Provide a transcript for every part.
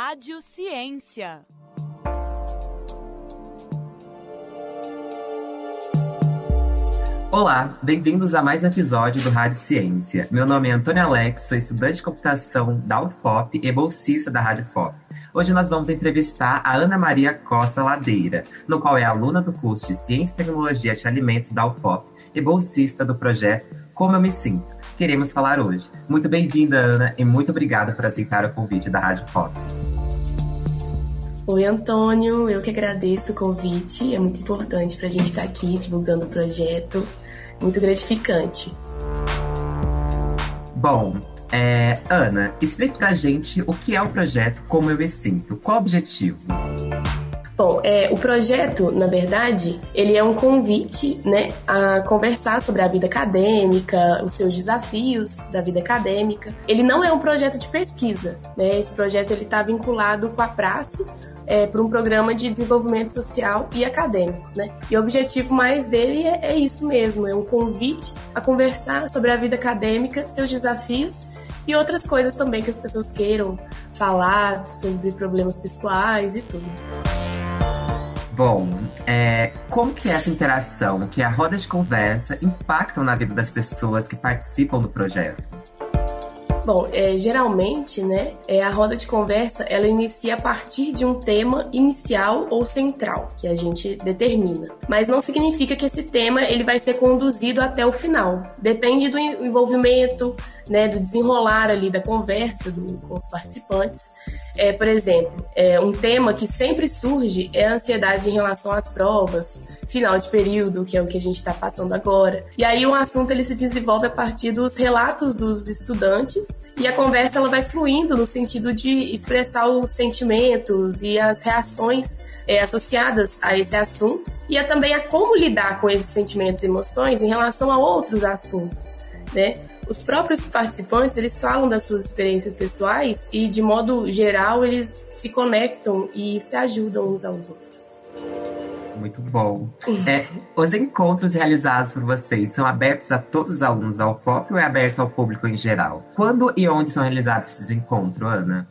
Rádio Ciência. Olá, bem-vindos a mais um episódio do Rádio Ciência. Meu nome é Antônio Alex, sou estudante de computação da UFOP e bolsista da Rádio FOP. Hoje nós vamos entrevistar a Ana Maria Costa Ladeira, no qual é aluna do curso de Ciência e Tecnologia de Alimentos da UFOP e bolsista do projeto Como Eu Me Sinto. Queremos falar hoje. Muito bem-vinda, Ana, e muito obrigada por aceitar o convite da Rádio FOP. Oi, Antônio, eu que agradeço o convite. É muito importante para a gente estar aqui divulgando o projeto. Muito gratificante. Bom, é, Ana, explique pra gente o que é o projeto Como Eu Me Sinto. Qual o objetivo? Bom, é, o projeto, na verdade, ele é um convite né, a conversar sobre a vida acadêmica, os seus desafios da vida acadêmica. Ele não é um projeto de pesquisa, né? Esse projeto ele está vinculado com a praça, é, para um programa de desenvolvimento social e acadêmico, né? E o objetivo mais dele é, é isso mesmo, é um convite a conversar sobre a vida acadêmica, seus desafios e outras coisas também que as pessoas queiram falar sobre problemas pessoais e tudo. Bom, é, como que essa interação, que é a roda de conversa, impactam na vida das pessoas que participam do projeto? Bom, é, geralmente, né, é, a roda de conversa ela inicia a partir de um tema inicial ou central que a gente determina. Mas não significa que esse tema ele vai ser conduzido até o final. Depende do envolvimento, né, do desenrolar ali da conversa do, com os participantes. É, por exemplo, é, um tema que sempre surge é a ansiedade em relação às provas, final de período, que é o que a gente está passando agora. E aí o assunto ele se desenvolve a partir dos relatos dos estudantes e a conversa ela vai fluindo no sentido de expressar os sentimentos e as reações é, associadas a esse assunto e a, também a como lidar com esses sentimentos e emoções em relação a outros assuntos, né? Os próprios participantes, eles falam das suas experiências pessoais e, de modo geral, eles se conectam e se ajudam uns aos outros. Muito bom. É, os encontros realizados por vocês são abertos a todos os alunos da UFOP ou é aberto ao público em geral? Quando e onde são realizados esses encontros, Ana?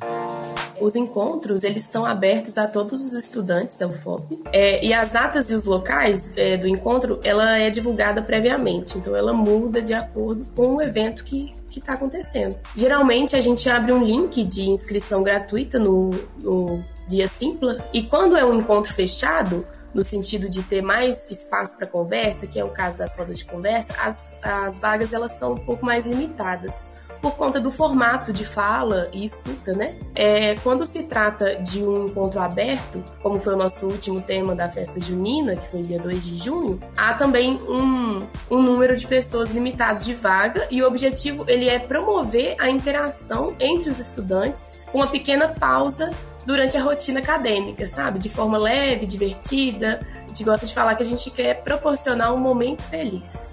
Os encontros, eles são abertos a todos os estudantes da UFOP. É, e as datas e os locais é, do encontro, ela é divulgada previamente. Então, ela muda de acordo com o evento que que está acontecendo. Geralmente a gente abre um link de inscrição gratuita no, no Via Simpla e quando é um encontro fechado, no sentido de ter mais espaço para conversa, que é o caso das rodas de conversa, as, as vagas elas são um pouco mais limitadas por conta do formato de fala e escuta, né? É, quando se trata de um encontro aberto, como foi o nosso último tema da festa junina, que foi dia 2 de junho, há também um, um número de pessoas limitado de vaga e o objetivo ele é promover a interação entre os estudantes com uma pequena pausa durante a rotina acadêmica, sabe? De forma leve, divertida. A gente gosta de falar que a gente quer proporcionar um momento feliz.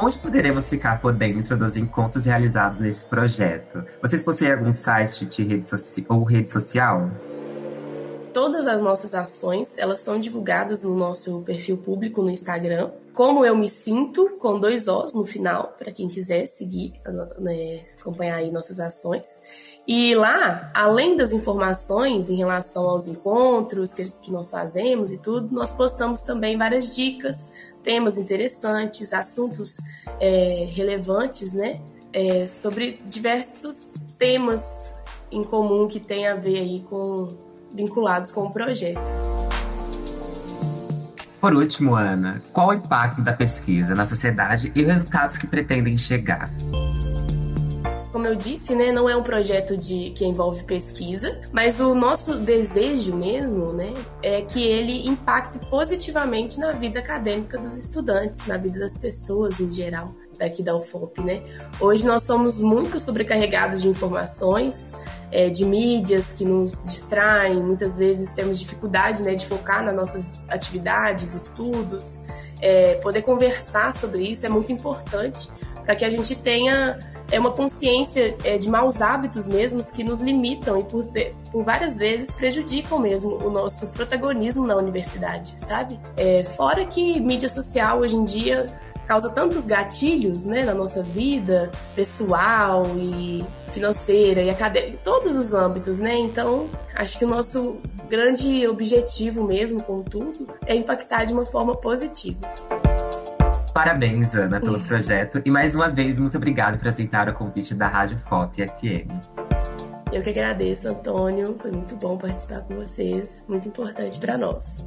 Onde poderemos ficar por dentro dos encontros realizados nesse projeto? Vocês possuem algum site de rede ou rede social? Todas as nossas ações, elas são divulgadas no nosso perfil público no Instagram. Como eu me sinto, com dois Os no final, para quem quiser seguir, né, acompanhar aí nossas ações. E lá, além das informações em relação aos encontros que, que nós fazemos e tudo, nós postamos também várias dicas, temas interessantes, assuntos é, relevantes, né? É, sobre diversos temas em comum que tem a ver aí com vinculados com o projeto. Por último, Ana, qual o impacto da pesquisa na sociedade e os resultados que pretendem chegar? Como eu disse, né, não é um projeto de que envolve pesquisa, mas o nosso desejo mesmo, né, é que ele impacte positivamente na vida acadêmica dos estudantes, na vida das pessoas em geral daqui da UFOP, né? Hoje nós somos muito sobrecarregados de informações, é, de mídias que nos distraem, muitas vezes temos dificuldade, né, de focar nas nossas atividades, estudos, é, poder conversar sobre isso é muito importante para que a gente tenha é uma consciência é, de maus hábitos mesmos que nos limitam e por, por, várias vezes prejudicam mesmo o nosso protagonismo na universidade, sabe? É, fora que mídia social hoje em dia causa tantos gatilhos né, na nossa vida pessoal e financeira e acadêmica, todos os âmbitos, né? Então, acho que o nosso grande objetivo mesmo com tudo é impactar de uma forma positiva. Parabéns, Ana, pelo projeto. E mais uma vez, muito obrigado por aceitar o convite da Rádio FOP FM. Eu que agradeço, Antônio. Foi muito bom participar com vocês. Muito importante para nós.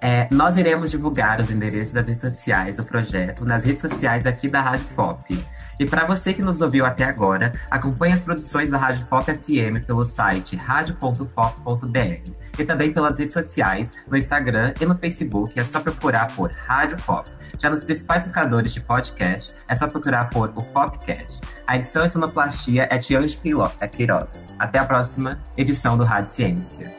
É, nós iremos divulgar os endereços das redes sociais do projeto nas redes sociais aqui da Rádio FOP. E para você que nos ouviu até agora, acompanhe as produções da Rádio FOP FM pelo site radio.pop.br e também pelas redes sociais, no Instagram e no Facebook, é só procurar por Rádio FOP. Já nos principais tocadores de podcast, é só procurar por o Popcast. A edição e sonoplastia é de Anjo Queiroz. Até a próxima edição do Rádio Ciência.